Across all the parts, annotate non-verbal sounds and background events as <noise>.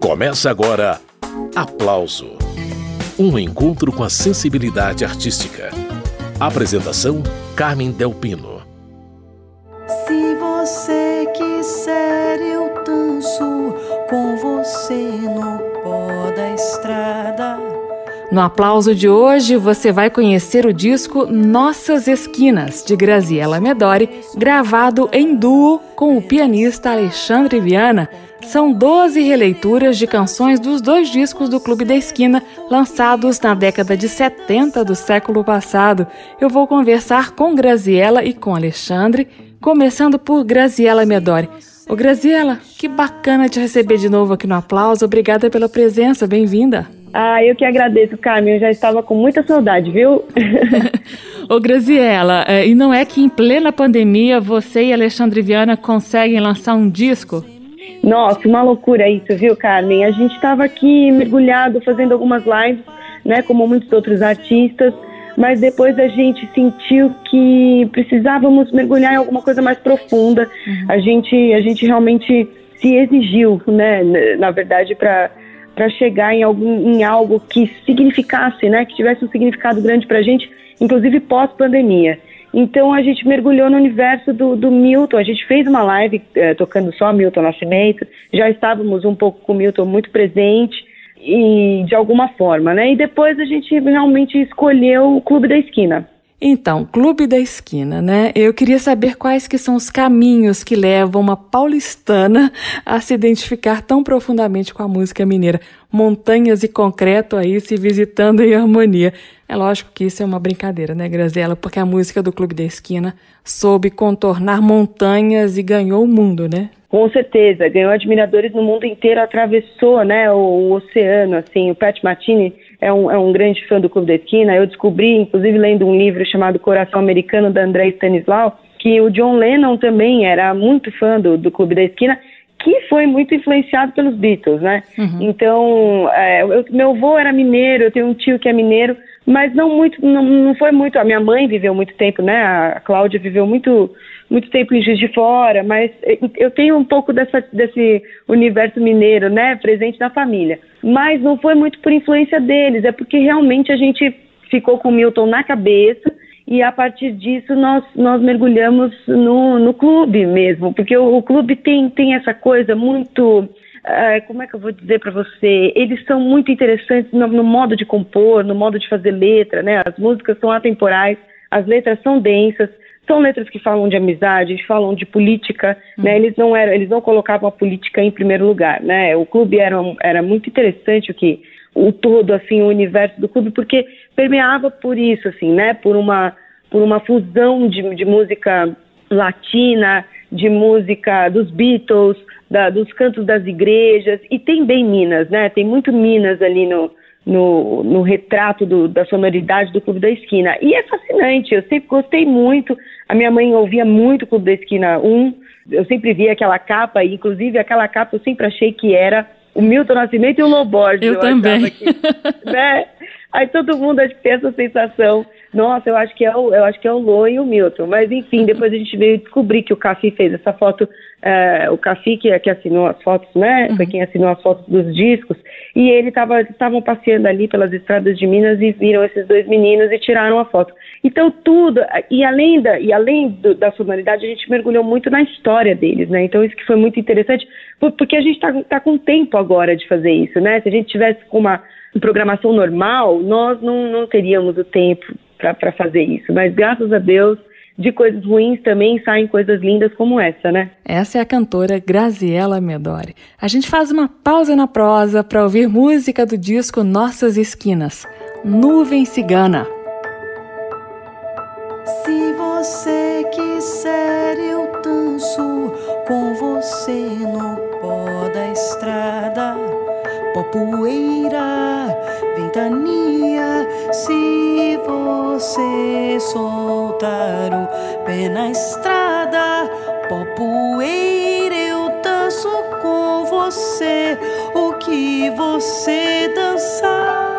Começa agora Aplauso Um encontro com a sensibilidade artística. Apresentação: Carmen Delpino. Se você quiser, eu danço com você No aplauso de hoje, você vai conhecer o disco Nossas Esquinas, de Graziella Medori, gravado em duo com o pianista Alexandre Viana. São 12 releituras de canções dos dois discos do Clube da Esquina, lançados na década de 70 do século passado. Eu vou conversar com Graziella e com Alexandre, começando por Graziella Medori. Ô Graziella, que bacana te receber de novo aqui no Aplauso. Obrigada pela presença, bem-vinda. Ah, eu que agradeço, Carmen. Eu já estava com muita saudade, viu? <laughs> Ô, Graziela, é, e não é que em plena pandemia você e Alexandre Viana conseguem lançar um disco? Nossa, uma loucura isso, viu, Carmen? A gente estava aqui mergulhado, fazendo algumas lives, né, como muitos outros artistas, mas depois a gente sentiu que precisávamos mergulhar em alguma coisa mais profunda. Uhum. A gente, a gente realmente se exigiu, né, na verdade, para para chegar em, algum, em algo que significasse, né, que tivesse um significado grande para a gente, inclusive pós-pandemia. Então a gente mergulhou no universo do, do Milton, a gente fez uma live eh, tocando só Milton Nascimento, já estávamos um pouco com o Milton muito presente, e de alguma forma, né? E depois a gente realmente escolheu o Clube da Esquina. Então, Clube da Esquina, né? Eu queria saber quais que são os caminhos que levam uma paulistana a se identificar tão profundamente com a música mineira. Montanhas e concreto aí se visitando em harmonia. É lógico que isso é uma brincadeira, né, Grazela? Porque a música do Clube da Esquina soube contornar montanhas e ganhou o mundo, né? Com certeza, ganhou admiradores no mundo inteiro, atravessou, né, o, o oceano, assim, o Pat Martini é um, é um grande fã do Clube da Esquina. Eu descobri, inclusive lendo um livro chamado Coração Americano, da André Stanislau, que o John Lennon também era muito fã do, do Clube da Esquina, que foi muito influenciado pelos Beatles, né? Uhum. Então, é, eu, meu avô era mineiro, eu tenho um tio que é mineiro, mas não muito, não, não foi muito. A minha mãe viveu muito tempo, né? A Cláudia viveu muito muito tempo em Juiz de Fora, mas eu tenho um pouco dessa, desse universo mineiro, né, presente na família. Mas não foi muito por influência deles, é porque realmente a gente ficou com o Milton na cabeça e a partir disso nós, nós mergulhamos no, no clube mesmo, porque o, o clube tem, tem essa coisa muito. Uh, como é que eu vou dizer para você? Eles são muito interessantes no, no, modo de compor, no modo de fazer letra, né? As músicas são atemporais, as letras são densas, são letras que falam de amizade, falam de política, uhum. né? Eles não eram, eles não colocavam a política em primeiro lugar, né? O clube era, era muito interessante o que o todo assim, o universo do clube, porque permeava por isso assim, né? Por uma por uma fusão de, de música latina, de música dos Beatles, da, dos cantos das igrejas e tem bem Minas, né? Tem muito Minas ali no no, no retrato do, da sonoridade do Clube da Esquina. E é fascinante, eu sempre gostei muito. A minha mãe ouvia muito o Clube da Esquina 1, eu sempre via aquela capa, e inclusive aquela capa eu sempre achei que era o Milton Nascimento e o Loborges. Eu, eu também. Que, né? Aí todo mundo acho que tem essa sensação. Nossa, eu acho que é o, eu acho que é o Lô e o Milton. Mas enfim, <laughs> depois a gente veio descobrir que o Cafi fez essa foto, é, o Cafi que, que assinou as fotos, né? Foi uhum. quem assinou as fotos dos discos. E ele estava estavam passeando ali pelas estradas de Minas e viram esses dois meninos e tiraram a foto. Então tudo, e além da, e além do, da sonoridade, a gente mergulhou muito na história deles, né? Então isso que foi muito interessante, porque a gente está tá com tempo agora de fazer isso, né? Se a gente tivesse com uma programação normal, nós não, não teríamos o tempo para fazer isso. Mas graças a Deus, de coisas ruins também saem coisas lindas como essa, né? Essa é a cantora Graziella Medori. A gente faz uma pausa na prosa para ouvir música do disco Nossas Esquinas, Nuvem Cigana. Se você quiser, eu danço com você no pó da estrada, pó poeira, ventania. Se você soltar o pé na estrada, pó poeira, eu danço com você o que você dançar.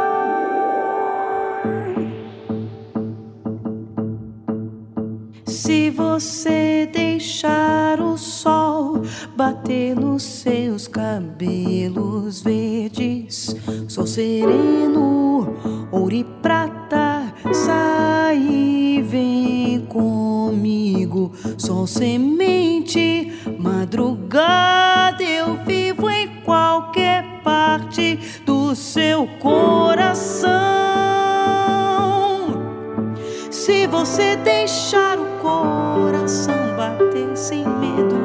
Se você deixar o sol bater nos seus cabelos verdes. Sou sereno, ouro e prata, sai e vem comigo. Sou semente, madrugada, eu vivo em qualquer parte do seu coração. Se você deixar o coração bater sem medo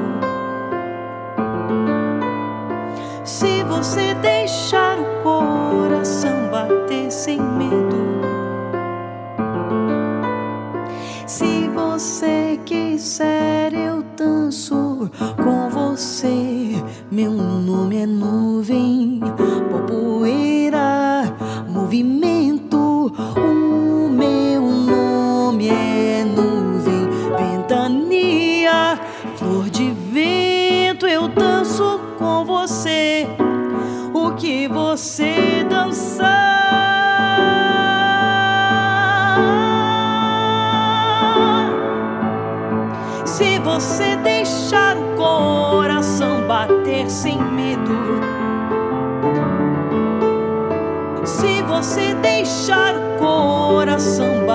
se você deixar o coração bater sem medo. Se você quiser, eu danço com você. Meu nome é nuvem, poeira, movimento.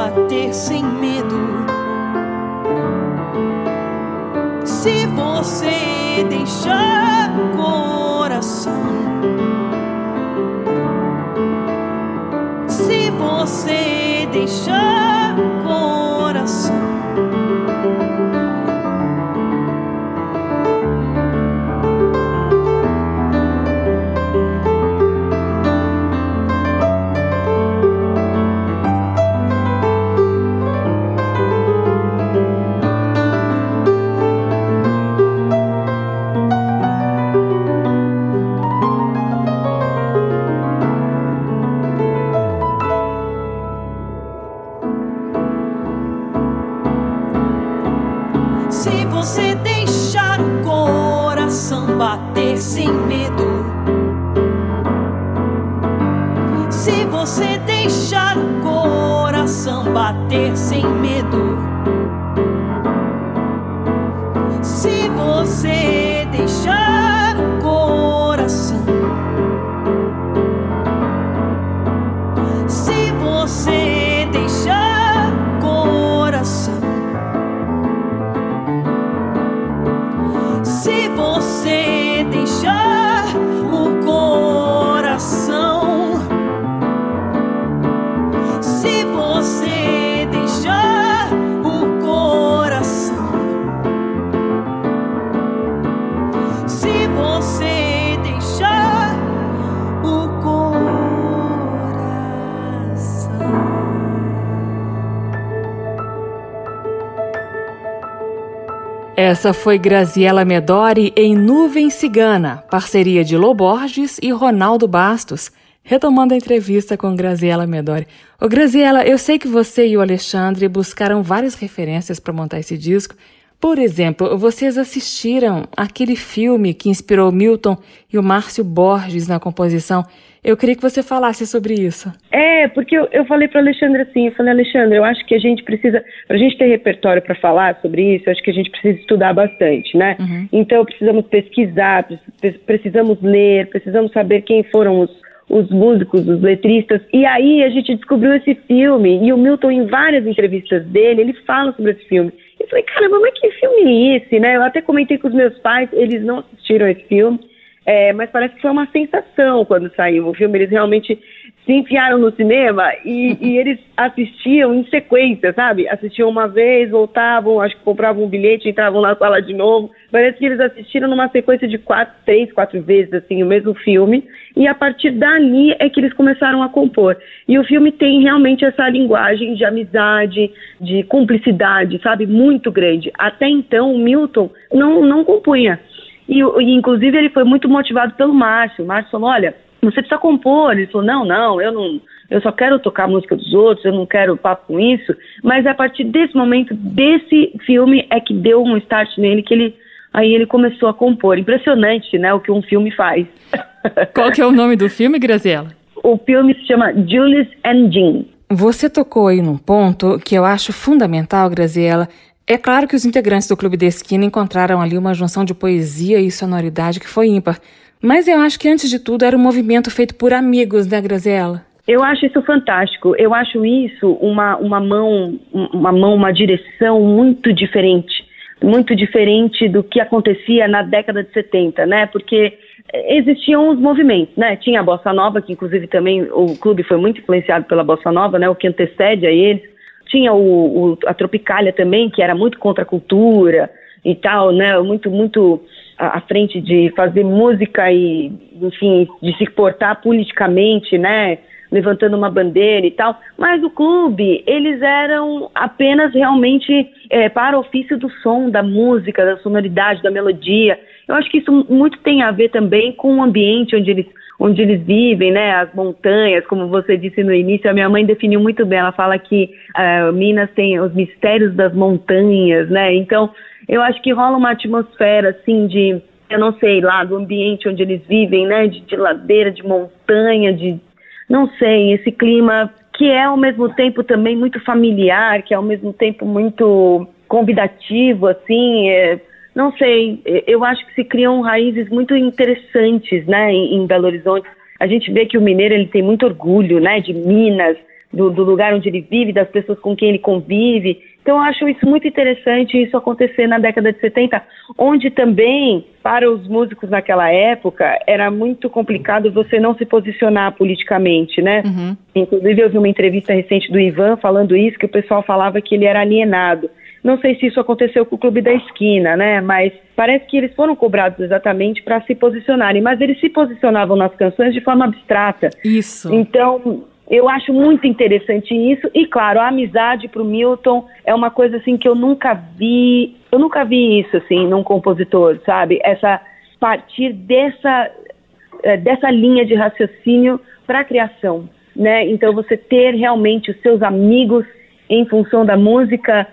Bater sem medo. Se você deixar o coração. Se você deixar sem medo. Se você deixar o coração bater sem Essa foi Graziela Medori em Nuvem Cigana, parceria de Lô Borges e Ronaldo Bastos. Retomando a entrevista com Graziela Medori. Ô Graziela, eu sei que você e o Alexandre buscaram várias referências para montar esse disco. Por exemplo, vocês assistiram aquele filme que inspirou Milton e o Márcio Borges na composição. Eu queria que você falasse sobre isso. É, porque eu, eu falei para Alexandre assim, eu falei, Alexandre, eu acho que a gente precisa, para a gente ter repertório para falar sobre isso, eu acho que a gente precisa estudar bastante, né? Uhum. Então precisamos pesquisar, precis- precisamos ler, precisamos saber quem foram os, os músicos, os letristas, e aí a gente descobriu esse filme, e o Milton, em várias entrevistas dele, ele fala sobre esse filme. Eu falei, caramba, mas que filme é esse, né? Eu até comentei com os meus pais, eles não assistiram esse filme, é, mas parece que foi uma sensação quando saiu o filme. Eles realmente se enfiaram no cinema e, e <laughs> eles assistiam em sequência, sabe? Assistiam uma vez, voltavam, acho que compravam um bilhete, entravam na sala de novo. Parece que eles assistiram numa sequência de quatro, três, quatro vezes, assim, o mesmo filme. E a partir dali é que eles começaram a compor. E o filme tem realmente essa linguagem de amizade, de cumplicidade, sabe? Muito grande. Até então, o Milton não, não compunha. E, e, inclusive, ele foi muito motivado pelo Márcio. O Márcio falou: olha, você precisa compor. Ele falou: não, não, eu não. Eu só quero tocar a música dos outros, eu não quero papo com isso. Mas é a partir desse momento, desse filme, é que deu um start nele, que ele. Aí ele começou a compor. Impressionante, né? O que um filme faz. <laughs> Qual que é o nome do filme, Graziela? o filme se chama Julius and Jean. Você tocou aí num ponto que eu acho fundamental, Graziela, É claro que os integrantes do Clube da Esquina encontraram ali uma junção de poesia e sonoridade que foi ímpar. Mas eu acho que, antes de tudo, era um movimento feito por amigos, né, Graziela? Eu acho isso fantástico. Eu acho isso uma, uma mão, uma mão, uma direção muito diferente. Muito diferente do que acontecia na década de 70, né? Porque existiam os movimentos, né? Tinha a Bossa Nova, que inclusive também o clube foi muito influenciado pela Bossa Nova, né? O que antecede a eles. Tinha o, o, a Tropicália também, que era muito contra a cultura e tal, né? Muito, muito à frente de fazer música e, enfim, de se portar politicamente, né? Levantando uma bandeira e tal. Mas o clube, eles eram apenas realmente é, para o ofício do som, da música, da sonoridade, da melodia. Eu acho que isso muito tem a ver também com o ambiente onde eles onde eles vivem, né, as montanhas, como você disse no início, a minha mãe definiu muito bem, ela fala que uh, Minas tem os mistérios das montanhas, né, então eu acho que rola uma atmosfera, assim, de, eu não sei, lá do ambiente onde eles vivem, né, de, de ladeira, de montanha, de, não sei, esse clima que é ao mesmo tempo também muito familiar, que é ao mesmo tempo muito convidativo, assim, é, não sei, eu acho que se criam raízes muito interessantes, né, em, em Belo Horizonte. A gente vê que o mineiro ele tem muito orgulho, né, de Minas, do, do, lugar onde ele vive, das pessoas com quem ele convive. Então, eu acho isso muito interessante, isso acontecer na década de 70, onde também, para os músicos naquela época, era muito complicado você não se posicionar politicamente, né? Uhum. Inclusive, eu vi uma entrevista recente do Ivan falando isso, que o pessoal falava que ele era alienado. Não sei se isso aconteceu com o Clube da Esquina, né? Mas parece que eles foram cobrados exatamente para se posicionarem, mas eles se posicionavam nas canções de forma abstrata. Isso. Então, eu acho muito interessante isso e claro, a amizade para o Milton é uma coisa assim que eu nunca vi, eu nunca vi isso assim num compositor, sabe? Essa partir dessa eh, dessa linha de raciocínio para a criação, né? Então você ter realmente os seus amigos em função da música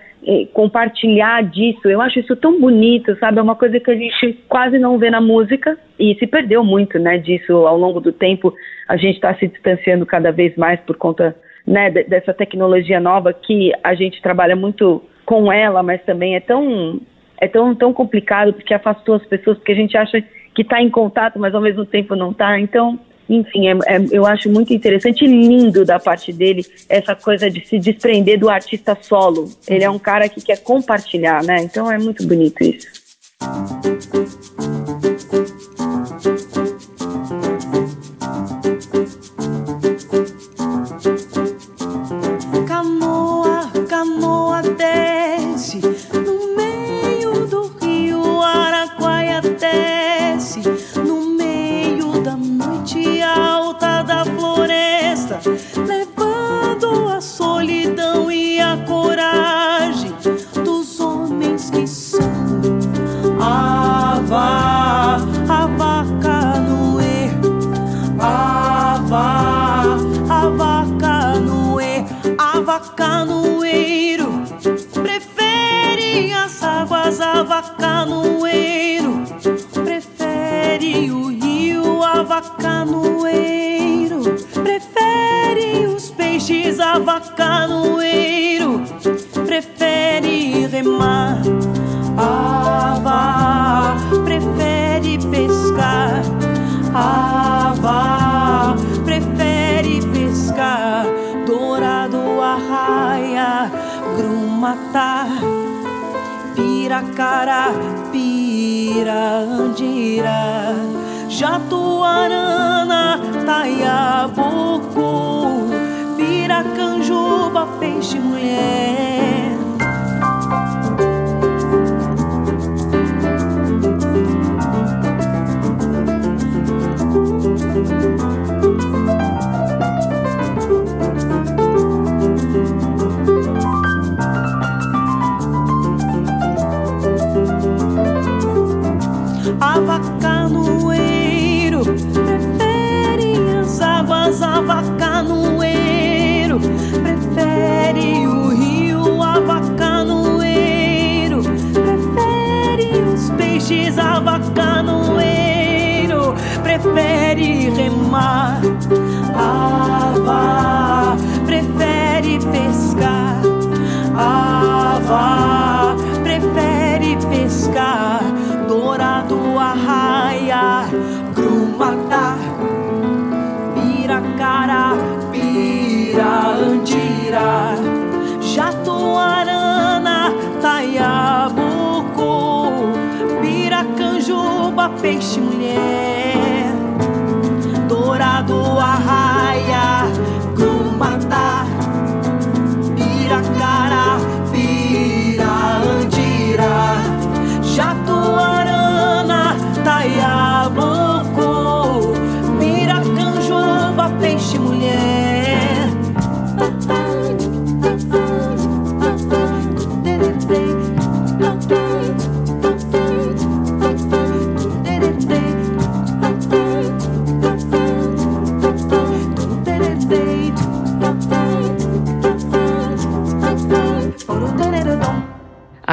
compartilhar disso. Eu acho isso tão bonito, sabe? É uma coisa que a gente quase não vê na música e se perdeu muito, né? Disso ao longo do tempo. A gente está se distanciando cada vez mais por conta né, dessa tecnologia nova que a gente trabalha muito com ela, mas também é tão é tão tão complicado porque afastou as pessoas porque a gente acha que está em contato, mas ao mesmo tempo não está. Então enfim, é, é, eu acho muito interessante e lindo da parte dele essa coisa de se desprender do artista solo. Ele é um cara que quer compartilhar, né? Então é muito bonito isso. Pirandira, Jatuarana, Taiabucu, Piracanjuba, peixe mulher. A peixe mulher,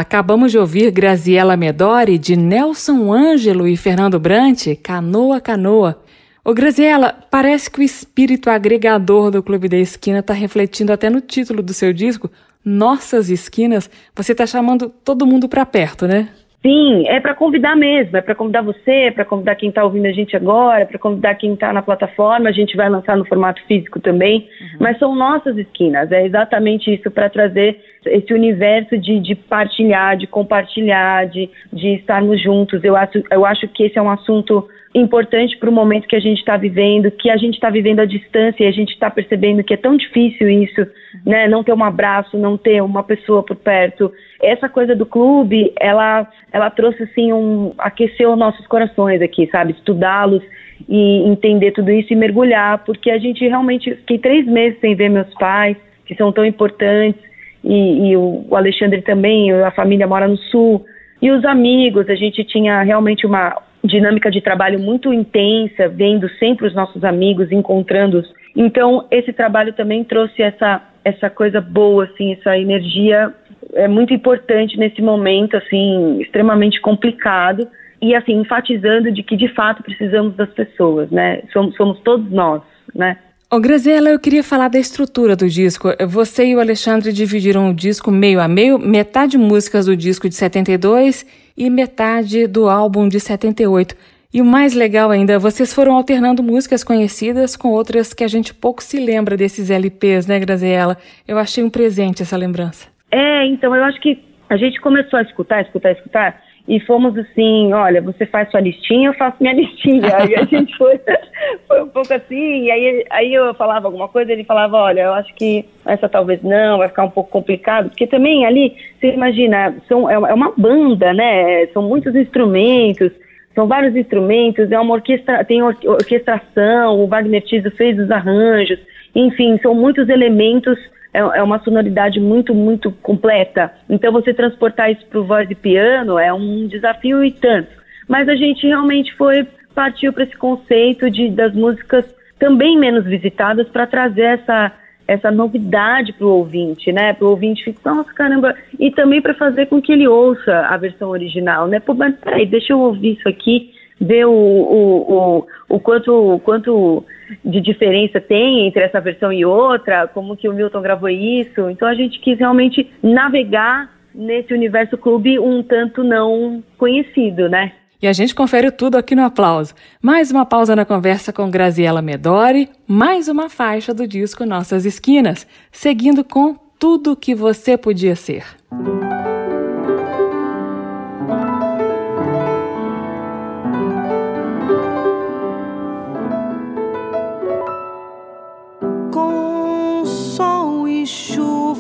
Acabamos de ouvir Graziella Medori, de Nelson Ângelo e Fernando Brant, Canoa Canoa. Ô Graziella, parece que o espírito agregador do Clube da Esquina está refletindo até no título do seu disco, Nossas Esquinas. Você está chamando todo mundo para perto, né? Sim, é para convidar mesmo, é para convidar você, é para convidar quem está ouvindo a gente agora, é para convidar quem está na plataforma. A gente vai lançar no formato físico também, uhum. mas são nossas esquinas. É exatamente isso para trazer esse universo de, de partilhar, de compartilhar, de, de estarmos juntos. Eu acho, eu acho que esse é um assunto importante para o momento que a gente está vivendo, que a gente está vivendo à distância e a gente está percebendo que é tão difícil isso, né? Não ter um abraço, não ter uma pessoa por perto. Essa coisa do clube, ela, ela trouxe assim um, aqueceu nossos corações aqui, sabe? Estudá-los e entender tudo isso e mergulhar, porque a gente realmente fiquei três meses sem ver meus pais, que são tão importantes, e, e o Alexandre também, a família mora no sul, e os amigos, a gente tinha realmente uma dinâmica de trabalho muito intensa, vendo sempre os nossos amigos, encontrando-os. Então, esse trabalho também trouxe essa, essa coisa boa, assim, essa energia é muito importante nesse momento, assim, extremamente complicado. E, assim, enfatizando de que, de fato, precisamos das pessoas, né? Somos, somos todos nós, né? Ô, Graziela, eu queria falar da estrutura do disco. Você e o Alexandre dividiram o disco meio a meio, metade músicas do disco de 72 e metade do álbum de 78. E o mais legal ainda, vocês foram alternando músicas conhecidas com outras que a gente pouco se lembra desses LPs, né, Graziela? Eu achei um presente essa lembrança. É, então eu acho que a gente começou a escutar, escutar, escutar e fomos assim, olha, você faz sua listinha, eu faço minha <laughs> listinha. Aí a gente foi, <laughs> foi um pouco assim, e aí, aí eu falava alguma coisa, ele falava, olha, eu acho que essa talvez não, vai ficar um pouco complicado, porque também ali, você imagina, são, é uma banda, né? São muitos instrumentos, são vários instrumentos, é uma orquestra, tem orquestração, o Wagner Tiso fez os arranjos, enfim, são muitos elementos é, é uma sonoridade muito, muito completa. Então, você transportar isso para o voz e piano é um desafio e tanto. Mas a gente realmente foi partiu para esse conceito de das músicas também menos visitadas para trazer essa essa novidade para o ouvinte, né? Para o ouvinte ficar, nossa, caramba, e também para fazer com que ele ouça a versão original, né? Pô, mas peraí, deixa eu ouvir isso aqui ver o, o, o, o quanto, quanto de diferença tem entre essa versão e outra, como que o Milton gravou isso. Então a gente quis realmente navegar nesse universo clube um tanto não conhecido, né? E a gente confere tudo aqui no aplauso. Mais uma pausa na conversa com Graziella Medori, mais uma faixa do disco Nossas Esquinas, seguindo com tudo que você podia ser.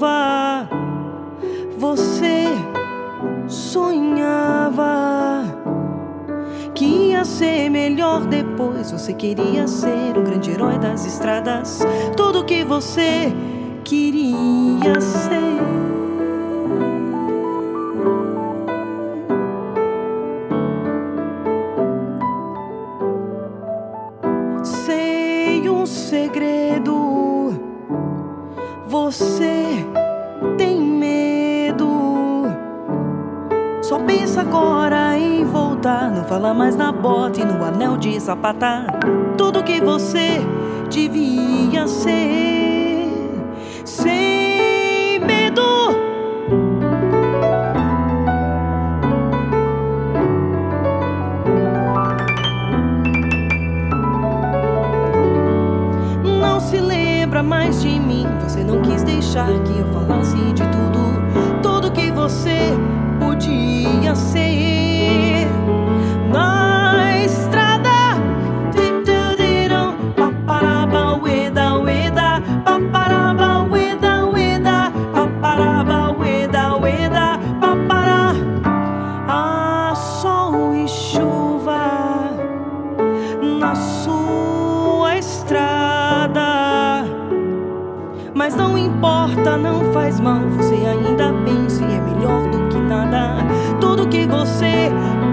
Chuva, você sonhava que ia ser melhor depois. Você queria ser o grande herói das estradas, tudo que você queria ser. Um segredo você Só pensa agora em voltar. Não fala mais na bota e no anel de sapatar. Tudo que você devia ser. Sem medo. Não se lembra mais de mim. Você não quis deixar que eu falasse de tudo. Tudo que você cansei.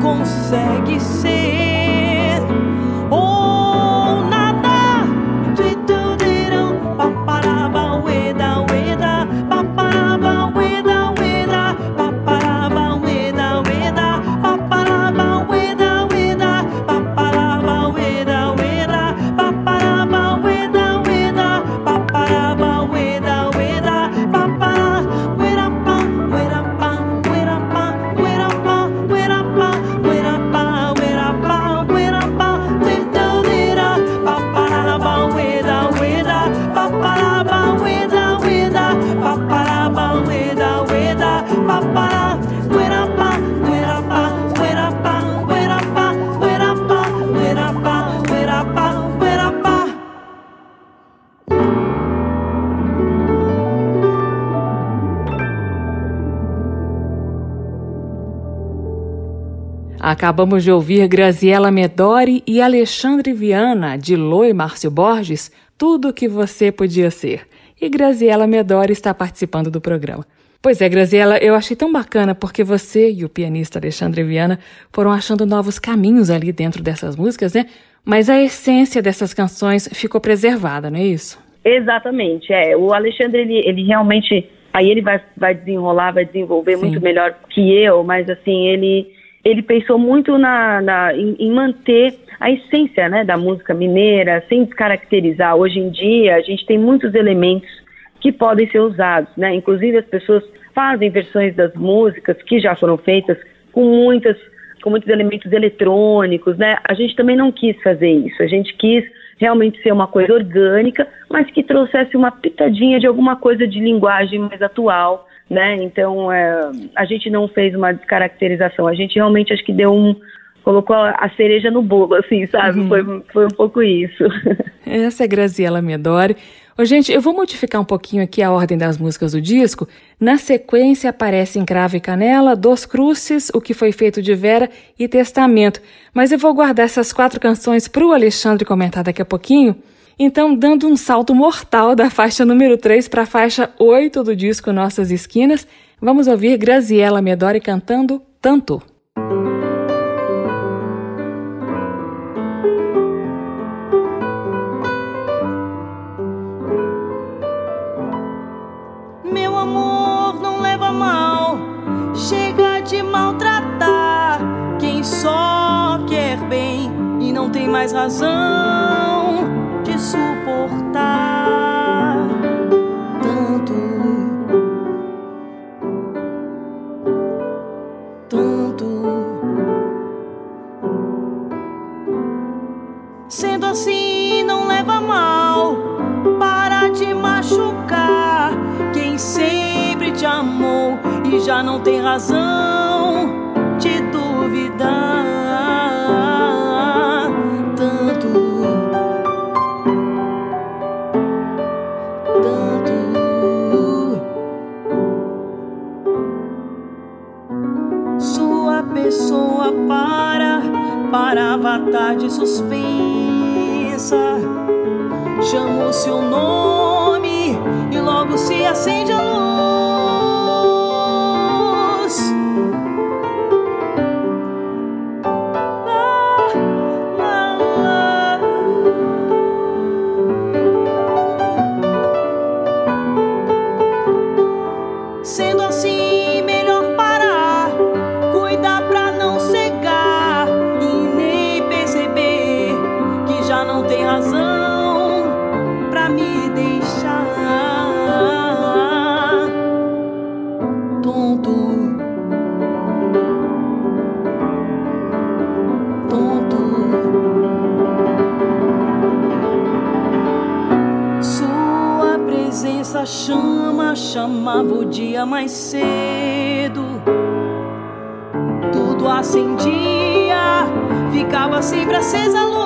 Consegue ser. Acabamos de ouvir Graziela Medori e Alexandre Viana, de Lô e Márcio Borges, Tudo o que você podia ser. E Graziela Medori está participando do programa. Pois é, Graziela, eu achei tão bacana porque você e o pianista Alexandre Viana foram achando novos caminhos ali dentro dessas músicas, né? Mas a essência dessas canções ficou preservada, não é isso? Exatamente, é. O Alexandre, ele, ele realmente. Aí ele vai, vai desenrolar, vai desenvolver Sim. muito melhor que eu, mas assim, ele, ele pensou muito na, na, em, em manter a essência né, da música mineira, sem descaracterizar. Hoje em dia, a gente tem muitos elementos que podem ser usados, né? Inclusive as pessoas fazem versões das músicas que já foram feitas com muitas com muitos elementos eletrônicos, né? A gente também não quis fazer isso. A gente quis realmente ser uma coisa orgânica, mas que trouxesse uma pitadinha de alguma coisa de linguagem mais atual, né? Então é, a gente não fez uma descaracterização. A gente realmente acho que deu um colocou a cereja no bolo, assim, sabe? Foi, foi um pouco isso. <laughs> Essa é Graziela Medori. Ô, gente, eu vou modificar um pouquinho aqui a ordem das músicas do disco. Na sequência aparecem Cravo e Canela, Dos Cruces, O que foi feito de Vera e Testamento. Mas eu vou guardar essas quatro canções para o Alexandre comentar daqui a pouquinho. Então, dando um salto mortal da faixa número 3 para a faixa 8 do disco Nossas Esquinas, vamos ouvir Graziela Medori cantando Tanto. Meu amor, não leva mal. Chega de maltratar quem só quer bem e não tem mais razão suportar tanto. Tanto. Sendo assim, não leva mal. Para de machucar quem sempre te amou e já não tem razão tarde suspensa. Chama o seu nome e logo se acende a luz. Chamava o dia mais cedo. Tudo acendia, ficava sempre acesa a luz.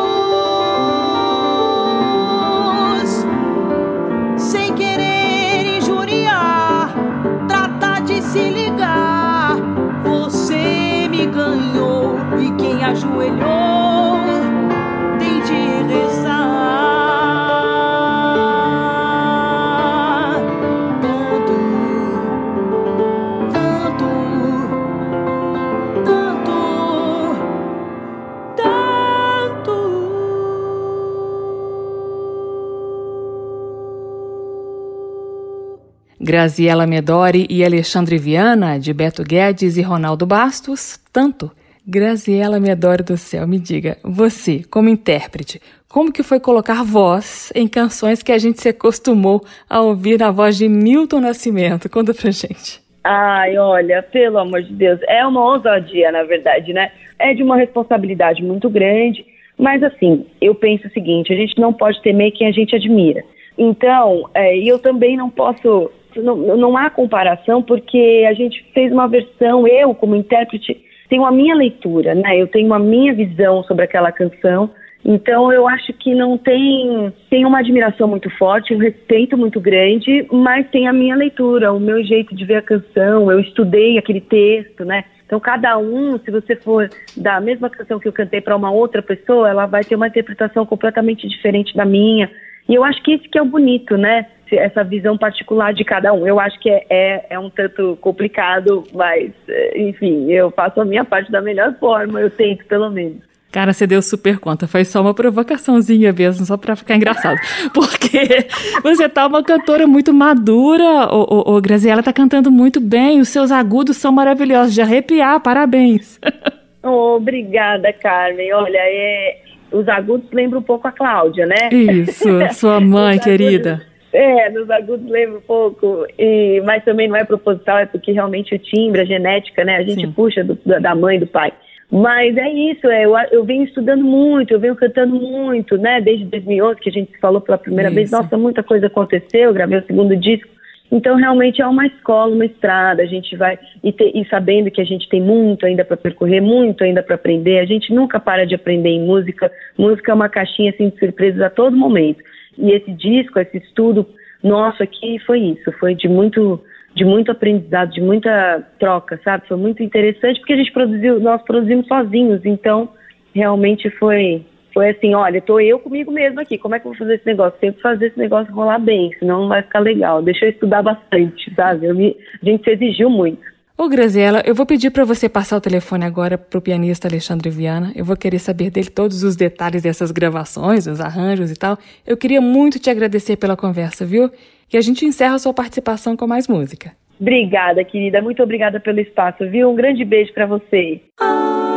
Graziela Medori e Alexandre Viana, de Beto Guedes e Ronaldo Bastos, tanto. Graziela Medori do céu, me diga, você, como intérprete, como que foi colocar voz em canções que a gente se acostumou a ouvir na voz de Milton Nascimento? Conta pra gente. Ai, olha, pelo amor de Deus, é uma ousadia, na verdade, né? É de uma responsabilidade muito grande, mas assim, eu penso o seguinte: a gente não pode temer quem a gente admira. Então, é, eu também não posso, não, não há comparação, porque a gente fez uma versão, eu como intérprete, tenho a minha leitura, né? Eu tenho a minha visão sobre aquela canção. Então eu acho que não tem tem uma admiração muito forte, um respeito muito grande, mas tem a minha leitura, o meu jeito de ver a canção. Eu estudei aquele texto, né? Então cada um, se você for da mesma canção que eu cantei para uma outra pessoa, ela vai ter uma interpretação completamente diferente da minha. E eu acho que esse que é o bonito, né? Essa visão particular de cada um. Eu acho que é, é, é um tanto complicado, mas, enfim, eu faço a minha parte da melhor forma, eu tento, pelo menos. Cara, você deu super conta. Foi só uma provocaçãozinha mesmo, só pra ficar engraçado. <laughs> Porque você tá uma cantora muito madura, o, o Graziela tá cantando muito bem, os seus agudos são maravilhosos, de arrepiar, parabéns. <laughs> Obrigada, Carmen. Olha, é, os agudos lembram um pouco a Cláudia, né? Isso, sua <laughs> mãe querida. É, nos agudos lembra um pouco, e, mas também não é proposital, é porque realmente o timbre, a genética, né? A gente Sim. puxa do, da mãe do pai. Mas é isso, é, eu, eu venho estudando muito, eu venho cantando muito, né? Desde 2011 que a gente se falou pela primeira isso. vez, nossa, muita coisa aconteceu, eu gravei o segundo disco. Então, realmente é uma escola, uma estrada. A gente vai e, te, e sabendo que a gente tem muito ainda para percorrer, muito ainda para aprender. A gente nunca para de aprender em música. Música é uma caixinha assim, de surpresas a todo momento. E esse disco, esse estudo nosso aqui foi isso. Foi de muito, de muito aprendizado, de muita troca, sabe? Foi muito interessante porque a gente produziu, nós produzimos sozinhos. Então, realmente foi foi assim, olha, tô eu comigo mesmo aqui, como é que eu vou fazer esse negócio? Tenho que fazer esse negócio rolar bem, senão não vai ficar legal. Deixa eu estudar bastante, sabe? Me, a gente se exigiu muito. Ô, Graziela, eu vou pedir para você passar o telefone agora pro pianista Alexandre Viana. Eu vou querer saber dele todos os detalhes dessas gravações, os arranjos e tal. Eu queria muito te agradecer pela conversa, viu? E a gente encerra a sua participação com mais música. Obrigada, querida. Muito obrigada pelo espaço, viu? Um grande beijo para você. as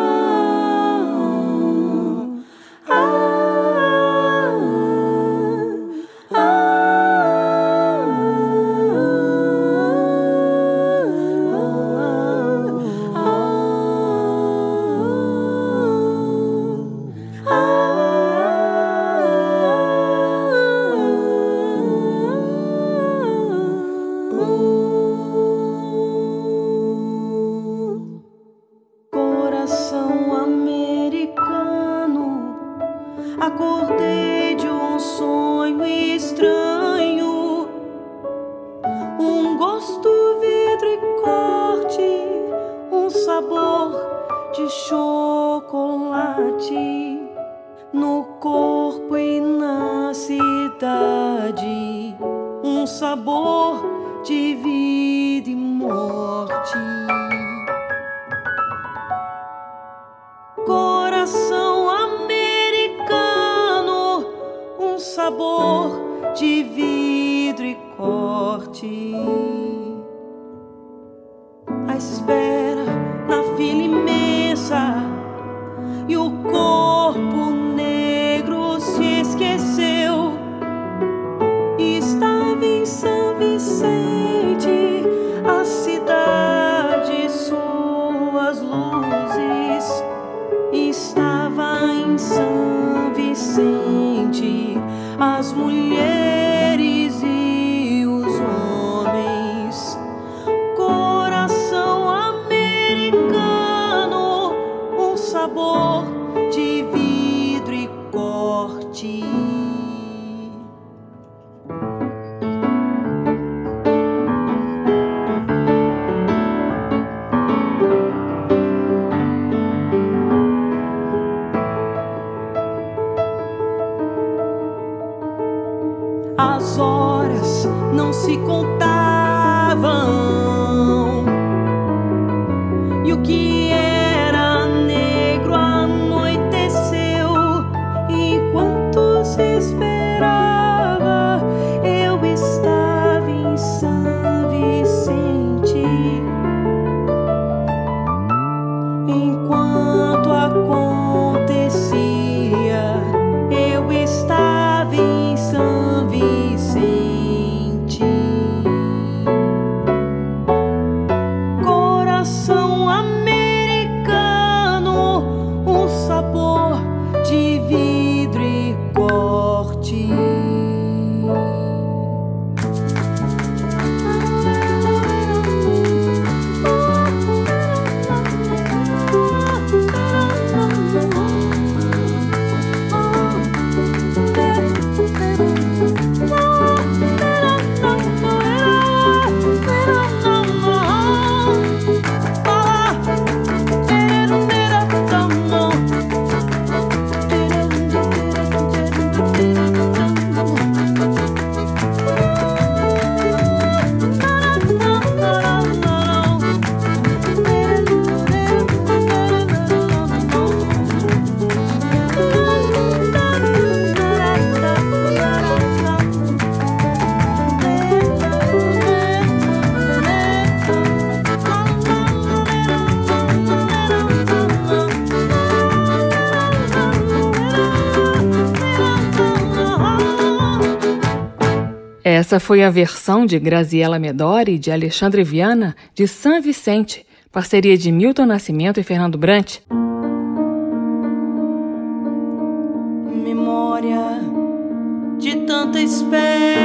Essa foi a versão de Graziella Medori e de Alexandre Viana de San Vicente, parceria de Milton Nascimento e Fernando Brant. Memória de tanta espera.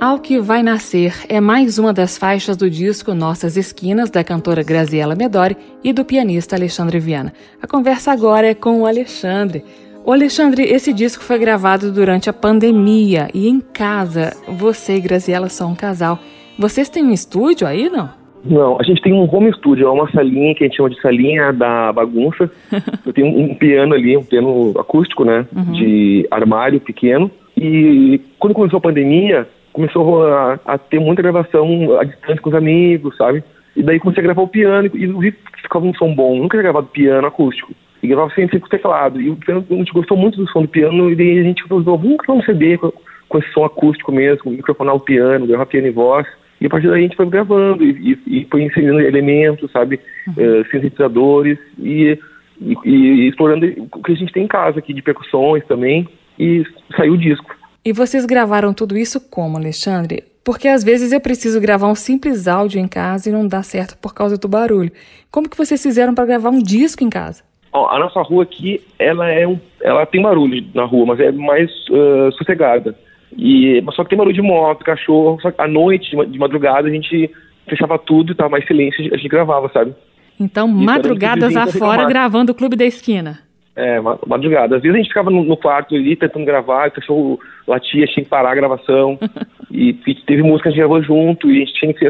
Ao que vai nascer é mais uma das faixas do disco Nossas Esquinas, da cantora Graziella Medori e do pianista Alexandre Viana. A conversa agora é com o Alexandre. O Alexandre, esse disco foi gravado durante a pandemia e em casa. Você e Graziella são um casal. Vocês têm um estúdio aí, não? Não, a gente tem um home studio, é uma salinha que a gente chama de salinha da bagunça. <laughs> Eu tenho um piano ali, um piano acústico, né? Uhum. De armário pequeno. E quando começou a pandemia, começou a, a, ter muita gravação à distância com os amigos, sabe? E daí comecei a gravar o piano e vi que ficava um som bom. Nunca tinha gravado piano acústico. E gravava sempre com o teclado. E o piano, a gente gostou muito do som do piano e daí a gente falou, vamos gravar um CD com, com esse som acústico mesmo, microfonar o piano, gravar piano e voz. E a partir daí a gente foi gravando e, e, e foi inserindo elementos, sabe? Uhum. Uh, sintetizadores e, e, e explorando o que a gente tem em casa aqui de percussões também. E saiu o disco. E vocês gravaram tudo isso como, Alexandre? Porque às vezes eu preciso gravar um simples áudio em casa e não dá certo por causa do barulho. Como que vocês fizeram para gravar um disco em casa? Ó, a nossa rua aqui, ela é um, ela tem barulho na rua, mas é mais uh, sossegada. E só que tem barulho de moto, cachorro. Só que à noite, de, madrugada, a gente fechava tudo, tava mais silêncio, a gente gravava, sabe? Então, e madrugadas afora gravando o Clube da Esquina. É, madrugada. Às vezes a gente ficava no, no quarto ali tentando gravar, o cachorro latia, tinha que parar a gravação. <laughs> e, e teve música que a gente gravou junto, e a gente tinha que,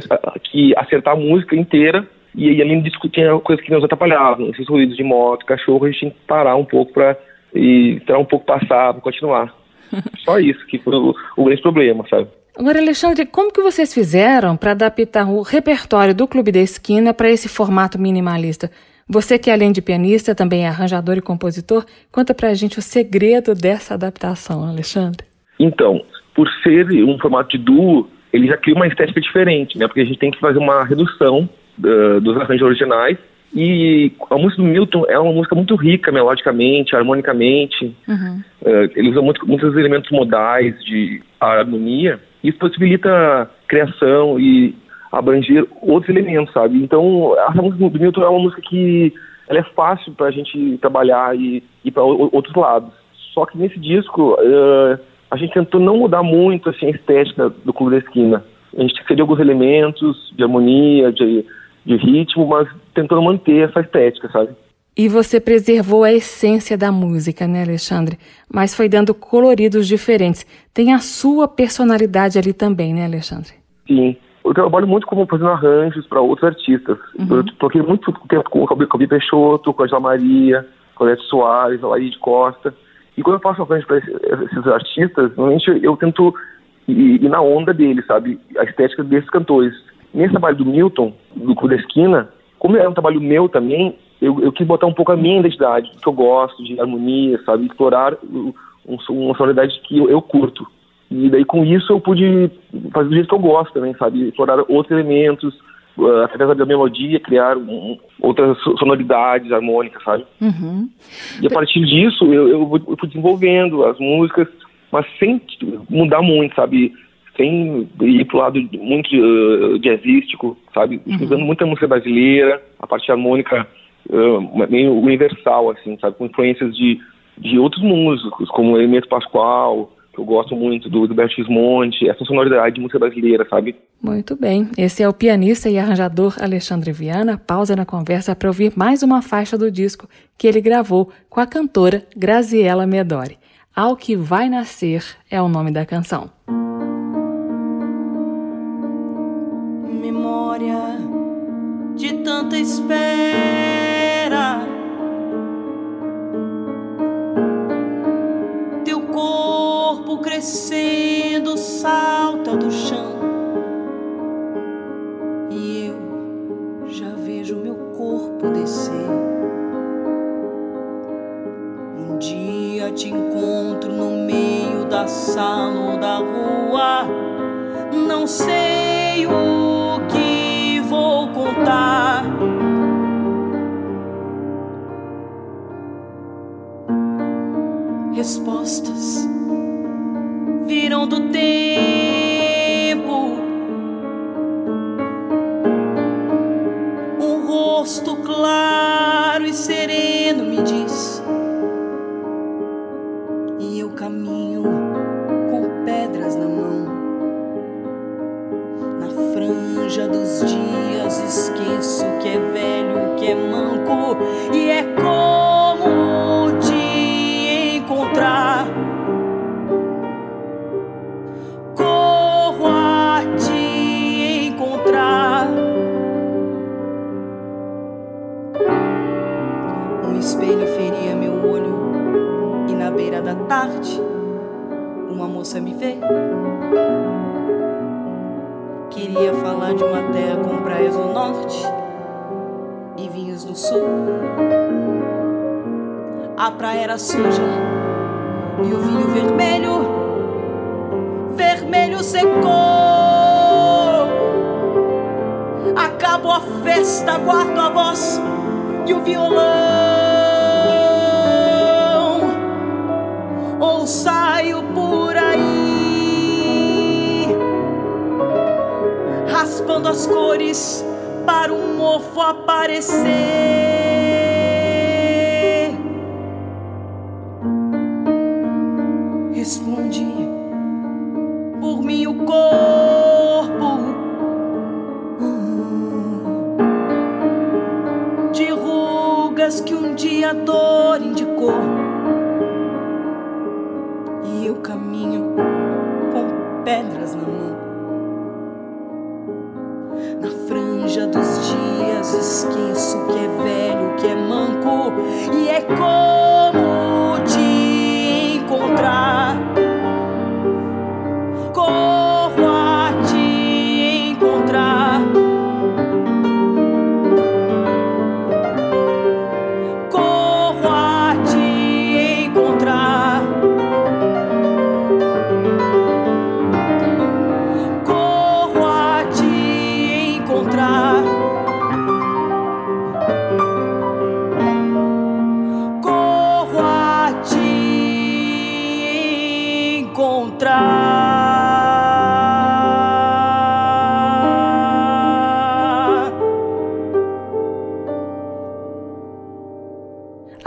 que acertar a música inteira. E, e além disso, tinha coisas que nos atrapalhavam. Esses ruídos de moto, cachorro, a gente tinha que parar um pouco para esperar um pouco passar, para continuar. <laughs> Só isso que foi o, o grande problema, sabe? Agora, Alexandre, como que vocês fizeram para adaptar o repertório do Clube da Esquina para esse formato minimalista? Você que além de pianista também é arranjador e compositor, conta pra gente o segredo dessa adaptação, Alexandre. Então, por ser um formato de duo, ele já cria uma estética diferente, né? Porque a gente tem que fazer uma redução uh, dos arranjos originais e a música do Milton é uma música muito rica melodicamente, harmonicamente. Uhum. Uh, ele usa muito, muitos elementos modais de harmonia. Isso possibilita criação e abranger outros elementos, sabe? Então, a música do Milton é uma música que ela é fácil para a gente trabalhar e ir para outros lados. Só que nesse disco, uh, a gente tentou não mudar muito assim, a estética do Clube da Esquina. A gente cedeu alguns elementos de harmonia, de, de ritmo, mas tentando manter essa estética, sabe? E você preservou a essência da música, né, Alexandre? Mas foi dando coloridos diferentes. Tem a sua personalidade ali também, né, Alexandre? Sim. Eu trabalho muito como fazendo arranjos para outros artistas. Uhum. Eu toquei muito tempo com o Calbi Peixoto, com a Angela Maria, com a Lete Soares, a Laís Costa. E quando eu faço arranjos para esses artistas, normalmente eu tento ir, ir na onda deles, sabe? A estética desses cantores. Nesse trabalho do Milton, do Clube da Esquina, como é um trabalho meu também, eu, eu quis botar um pouco a minha identidade, que eu gosto, de harmonia, sabe? Explorar um, uma sonoridade que eu, eu, curto. E daí com isso eu pude fazer do jeito que eu gosto também, sabe? Explorar outros elementos, uh, através da melodia, criar um, outras sonoridades harmônicas, sabe? Uhum. E a partir disso eu, eu, eu fui desenvolvendo as músicas, mas sem mudar muito, sabe? Sem ir pro lado muito uh, jazzístico, sabe? Uhum. Usando muita música brasileira, a parte harmônica uh, meio universal, assim, sabe? Com influências de, de outros músicos, como Elemento Pascoal, eu gosto muito, do, do Bert Gismonte, essa sonoridade de música brasileira, sabe? Muito bem. Esse é o pianista e arranjador Alexandre Viana. Pausa na conversa para ouvir mais uma faixa do disco que ele gravou com a cantora Graziella Medori. Ao que vai nascer é o nome da canção. Memória de tanta espera. Corpo crescendo salta do chão. E eu já vejo meu corpo descer. Um dia te encontro no meio da sala ou da rua. Não sei o que vou contar. Respostas viram do tempo. Um rosto claro e sereno me diz. E eu caminho com pedras na mão, na franja dos dias esqueço que é velho, que é manco e é como moça me vê queria falar de uma terra com praias no norte e vinhos no sul. A praia era suja e o vinho vermelho, vermelho secou. Acabou a festa, guardo a voz e o violão. Ou raspando as cores para um mofo aparecer.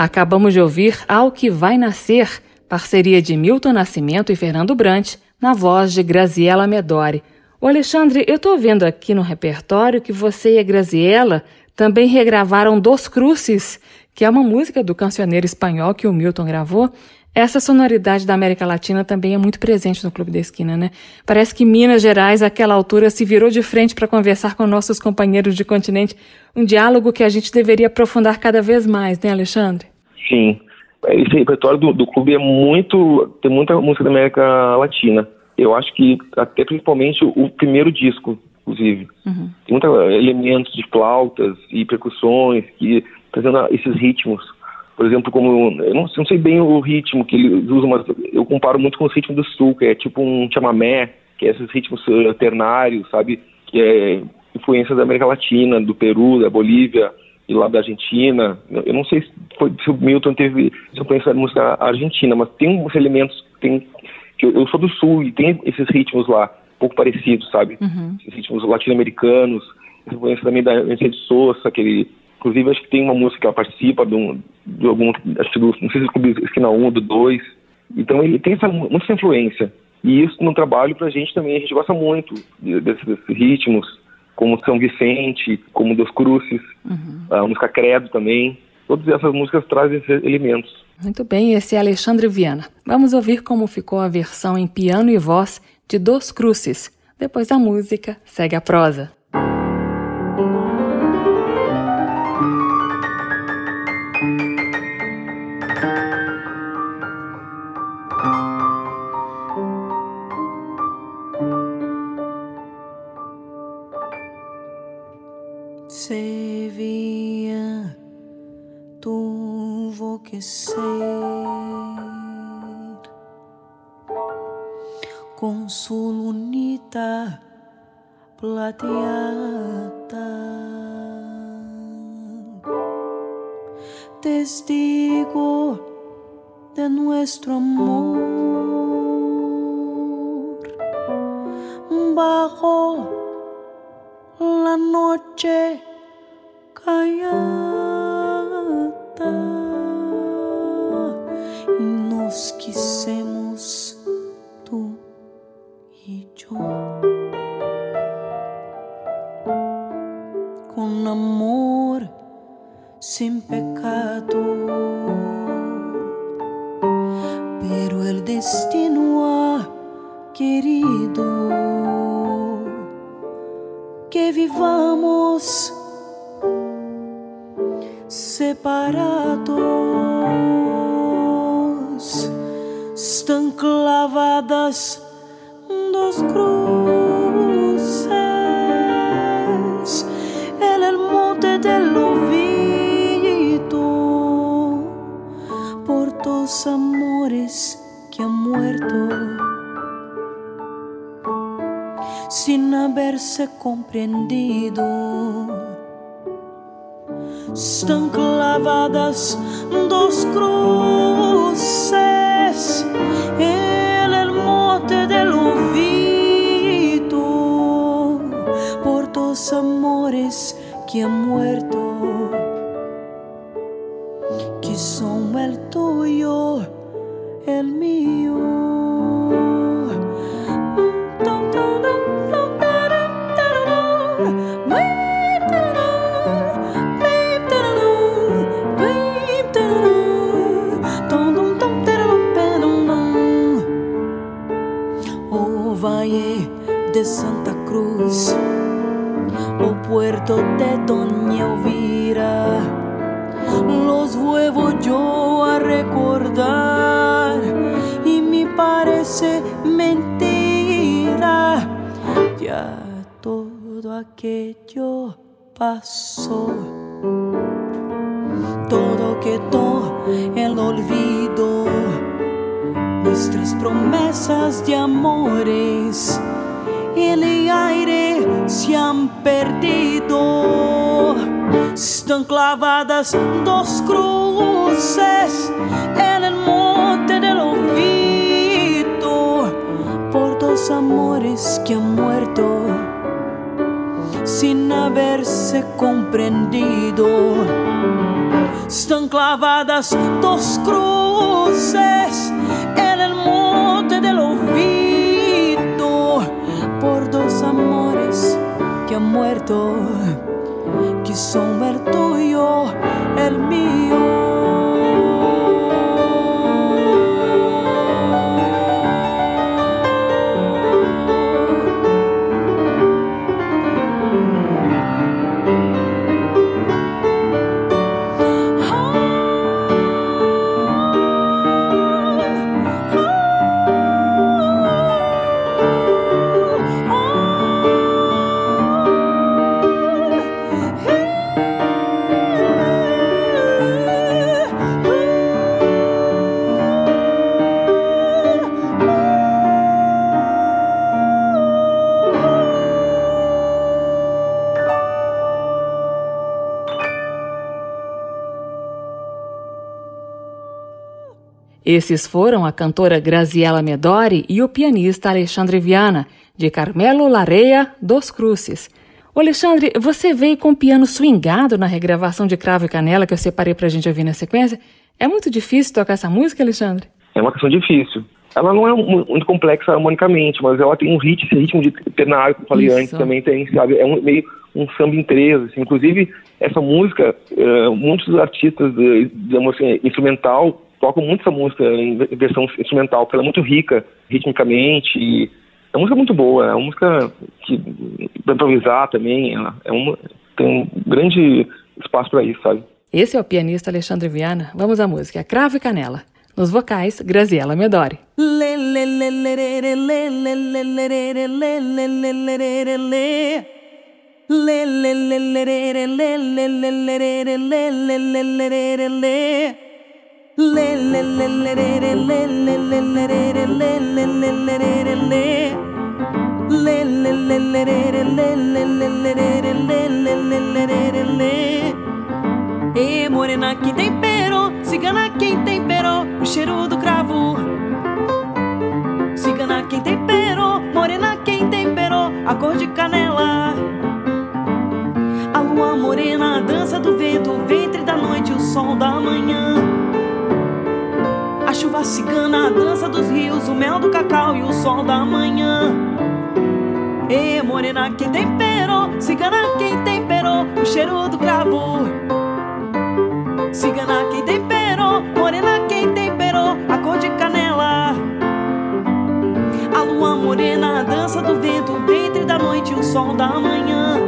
Acabamos de ouvir Ao Que Vai Nascer, parceria de Milton Nascimento e Fernando Brant, na voz de Graziella Medori. O Alexandre, eu estou vendo aqui no repertório que você e a Graziella também regravaram Dos Cruces, que é uma música do cancioneiro espanhol que o Milton gravou. Essa sonoridade da América Latina também é muito presente no Clube da Esquina, né? Parece que Minas Gerais, àquela altura, se virou de frente para conversar com nossos companheiros de continente, um diálogo que a gente deveria aprofundar cada vez mais, né, Alexandre? Sim. Esse repertório do, do clube é muito. tem muita música da América Latina. Eu acho que, até principalmente, o primeiro disco, inclusive. Uhum. Tem muitos elementos de flautas e percussões que trazendo esses ritmos por exemplo, como eu não, não, sei bem o ritmo que eles usam, mas eu comparo muito com os ritmos do sul, que é tipo um chamamé, que é esses ritmos eh, ternários, sabe? Que é influência da América Latina, do Peru, da Bolívia e lá da Argentina. Eu não sei se, foi, se o Milton teve influência da música argentina, mas tem uns elementos tem que eu, eu sou do sul e tem esses ritmos lá um pouco parecidos, sabe? Uhum. Esses ritmos latino-americanos, influência também da Mercedes Sosa, aquele Inclusive, acho que tem uma música que ela participa de, um, de algum, acho que do, não sei se é Esquina 1 ou do 2. Então, ele tem essa, muita influência. E isso no trabalho, pra gente também, a gente gosta muito desses, desses ritmos, como São Vicente, como Dos Cruces, uhum. a música Credo também. Todas essas músicas trazem esses elementos. Muito bem, esse é Alexandre Viana. Vamos ouvir como ficou a versão em piano e voz de Dos Cruces. Depois da música, segue a prosa. Dos amores que han muerto sin haberse comprendido. Están clavadas dos cruces en el monte del olvido por dos amores que ha muerto, de Santa Cruz puerto de Doña Elvira. Los vuelvo yo a recordar aquello pasó. Todo quedó en el olvido. Nuestras promesas de amores el aire se han perdido. Están clavadas dos cruces en el monte del olvido por dos amores que han muerto sin haberse comprendido. Están clavadas dos cruces en el monte del olvido por dos amores que ha muerto, Esses foram a cantora Graziella Medori e o pianista Alexandre Viana, de Carmelo Lareia dos Cruces. Ô Alexandre, você veio com o piano swingado na regravação de Cravo e Canela que eu separei pra gente ouvir na sequência. É muito difícil tocar essa música, Alexandre? É uma questão difícil. Ela não é muito complexa harmonicamente, mas ela tem um ritmo, esse ritmo de ternário que eu falei Isso. antes também tem, sabe? É um, meio um samba em três, assim. Inclusive, essa música, uh, muitos artistas, de, digamos assim, instrumental, tocam muito essa música em versão instrumental, porque ela é muito rica ritmicamente e é uma música muito boa, é uma música que para improvisar também, é uma, tem um grande espaço para isso, sabe? Esse é o pianista Alexandre Viana. Vamos à música Cravo e Canela. Nos vocais, Graziella Medori. E morena que temperou, cigana quem temperou o cheiro do cravo Cigana quem temperou, morena quem temperou a cor de canela A lua morena, a dança do vento, o ventre da noite, o sol da manhã a chuva cigana, a dança dos rios, o mel do cacau e o sol da manhã. E morena quem temperou, cigana quem temperou, o cheiro do cravo. Cigana quem temperou, morena quem temperou, a cor de canela. A lua morena, a dança do vento, o ventre da noite, o sol da manhã.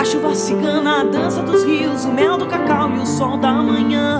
A chuva cigana, a dança dos rios, o mel do cacau e o sol da manhã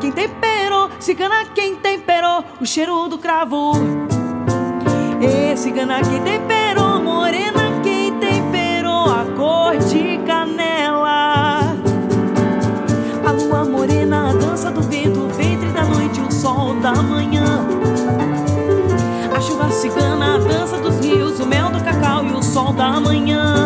quem temperou, cigana quem temperou o cheiro do cravo. Esse cana que temperou, morena que temperou a cor de canela. A lua morena, a dança do vento, o ventre da noite, o sol da manhã. A chuva cigana, a dança dos rios, o mel do cacau e o sol da manhã.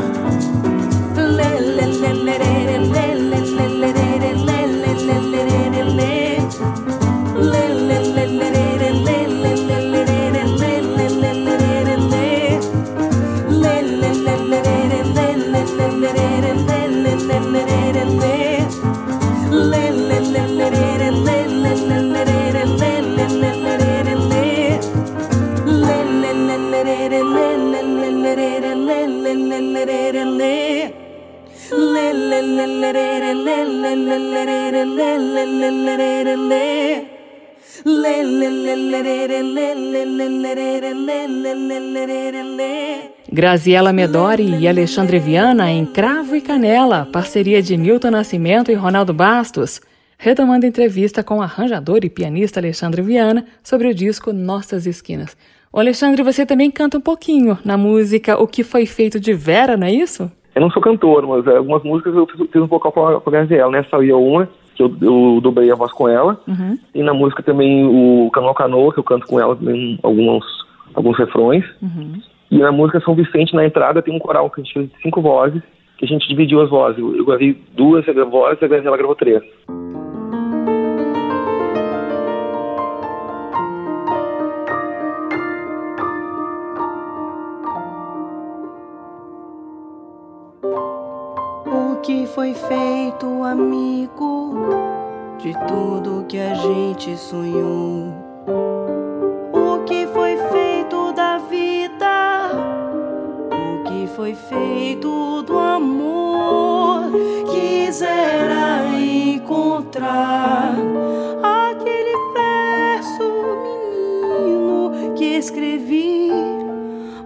Graziella Medori e Alexandre Viana em Cravo e Canela, parceria de Milton Nascimento e Ronaldo Bastos, retomando entrevista com o arranjador e pianista Alexandre Viana sobre o disco Nossas Esquinas. O Alexandre, você também canta um pouquinho na música O Que Foi Feito de Vera, não é isso? Eu não sou cantor, mas é, algumas músicas eu fiz, um vocal com a, com a Graziella, né? Saiu uma, que eu, eu dobrei a voz com ela, uhum. e na música também o Canoa Canoa, que eu canto com ela também alguns, alguns refrões. Uhum. E na música São Vicente, na entrada, tem um coral que a gente fez de cinco vozes, que a gente dividiu as vozes. Eu gravei duas vozes, a Graziela gravou três. O que foi feito, amigo, de tudo que a gente sonhou? Foi feito do amor? Quisera encontrar aquele verso menino que escrevi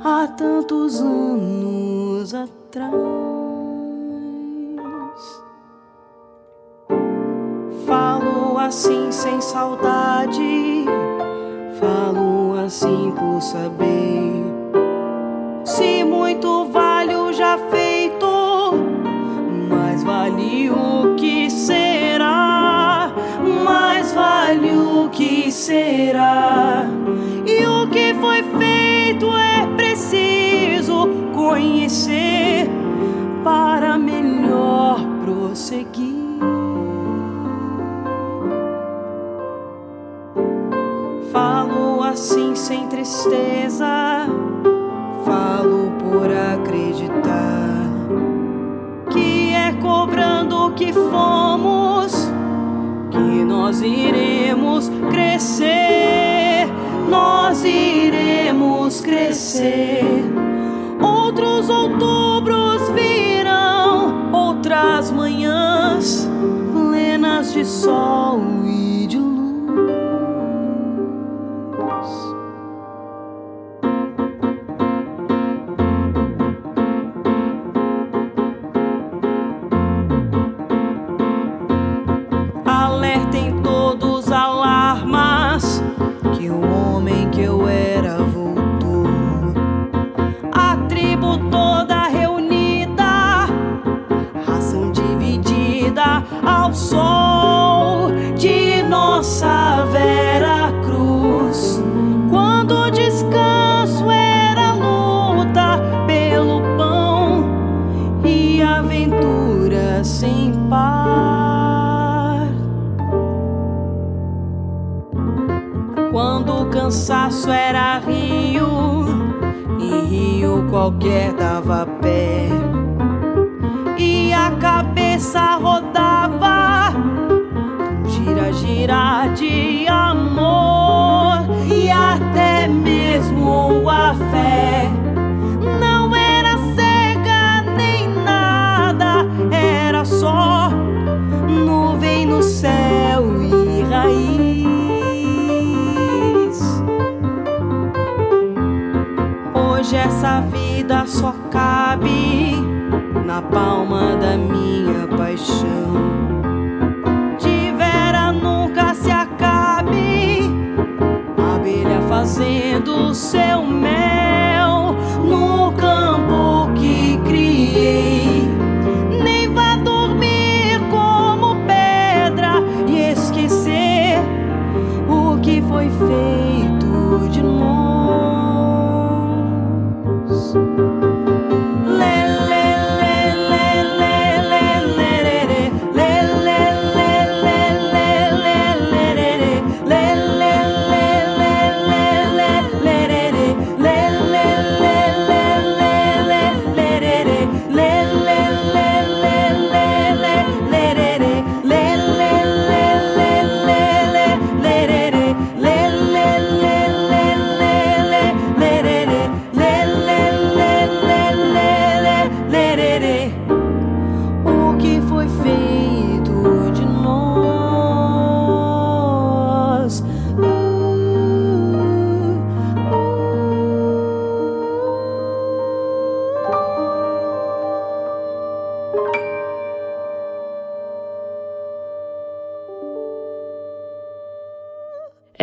há tantos anos atrás. Falo assim sem saudade, falo assim por saber. Se muito será. E o que foi feito é preciso conhecer para melhor prosseguir. Falo assim sem tristeza, falo por acreditar que é cobrando o que fomos que nós iremos crescer, nós iremos crescer. Outros outubros virão, outras manhãs plenas de sol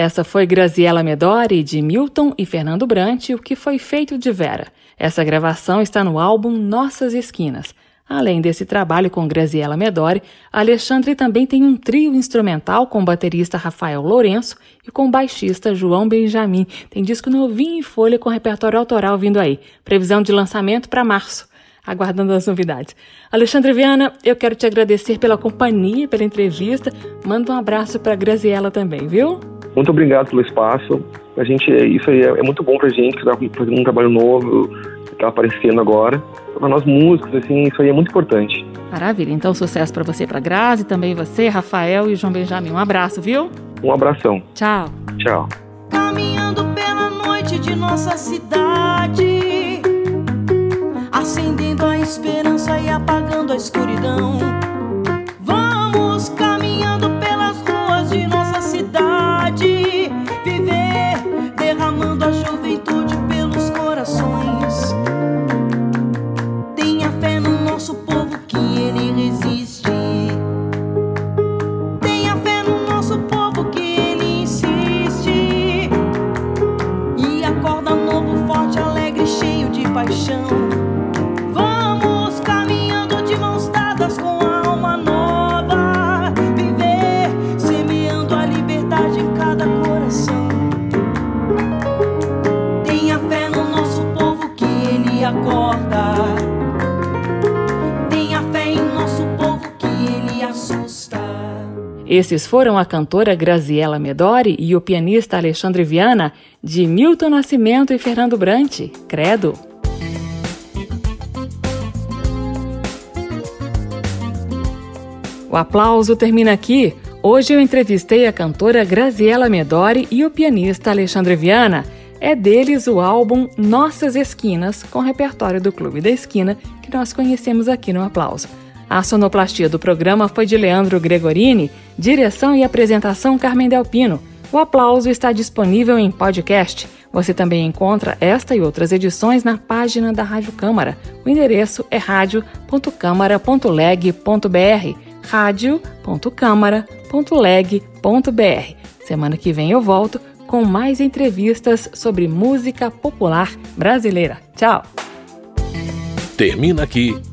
Essa foi Graziella Medori, de Milton e Fernando Brant, O que foi feito de Vera. Essa gravação está no álbum Nossas Esquinas. Além desse trabalho com Graziella Medori, Alexandre também tem um trio instrumental com o baterista Rafael Lourenço e com o baixista João Benjamin. Tem disco novinho em folha com repertório autoral vindo aí. Previsão de lançamento para março. aguardando as novidades. Alexandre Viana, eu quero te agradecer pela companhia, pela entrevista. Manda um abraço para Graziela também, viu? Muito obrigado pelo espaço. A gente, isso aí é, é muito bom pra gente, que tá fazendo um trabalho novo, que tá aparecendo agora. Para nós músicos, assim, isso aí é muito importante. Maravilha. Então, sucesso para você, para Grazi, também você, Rafael e João Benjamin. Um abraço, viu? Um abração. Tchau. Tchau. Caminhando pela noite de nossa cidade, acendendo a esperança e apagando a escuridão. Derramando a juventude pelos Esses foram a cantora Graziella Medori e o pianista Alexandre Viana, de Milton Nascimento e Fernando Brant. Credo. O aplauso termina aqui. Hoje eu entrevistei a cantora Graziella Medori e o pianista Alexandre Viana. É deles o álbum Nossas Esquinas, com repertório do Clube da Esquina, que nós conhecemos aqui no Aplauso. A sonoplastia do programa foi de Leandro Gregorini, direção e apresentação Carmen Delpino. O aplauso está disponível em podcast. Você também encontra esta e outras edições na página da Rádio Câmara. O endereço é radio.câmara.leg.br. radio.câmara.leg.br. Semana que vem eu volto com mais entrevistas sobre música popular brasileira. Tchau! Termina aqui.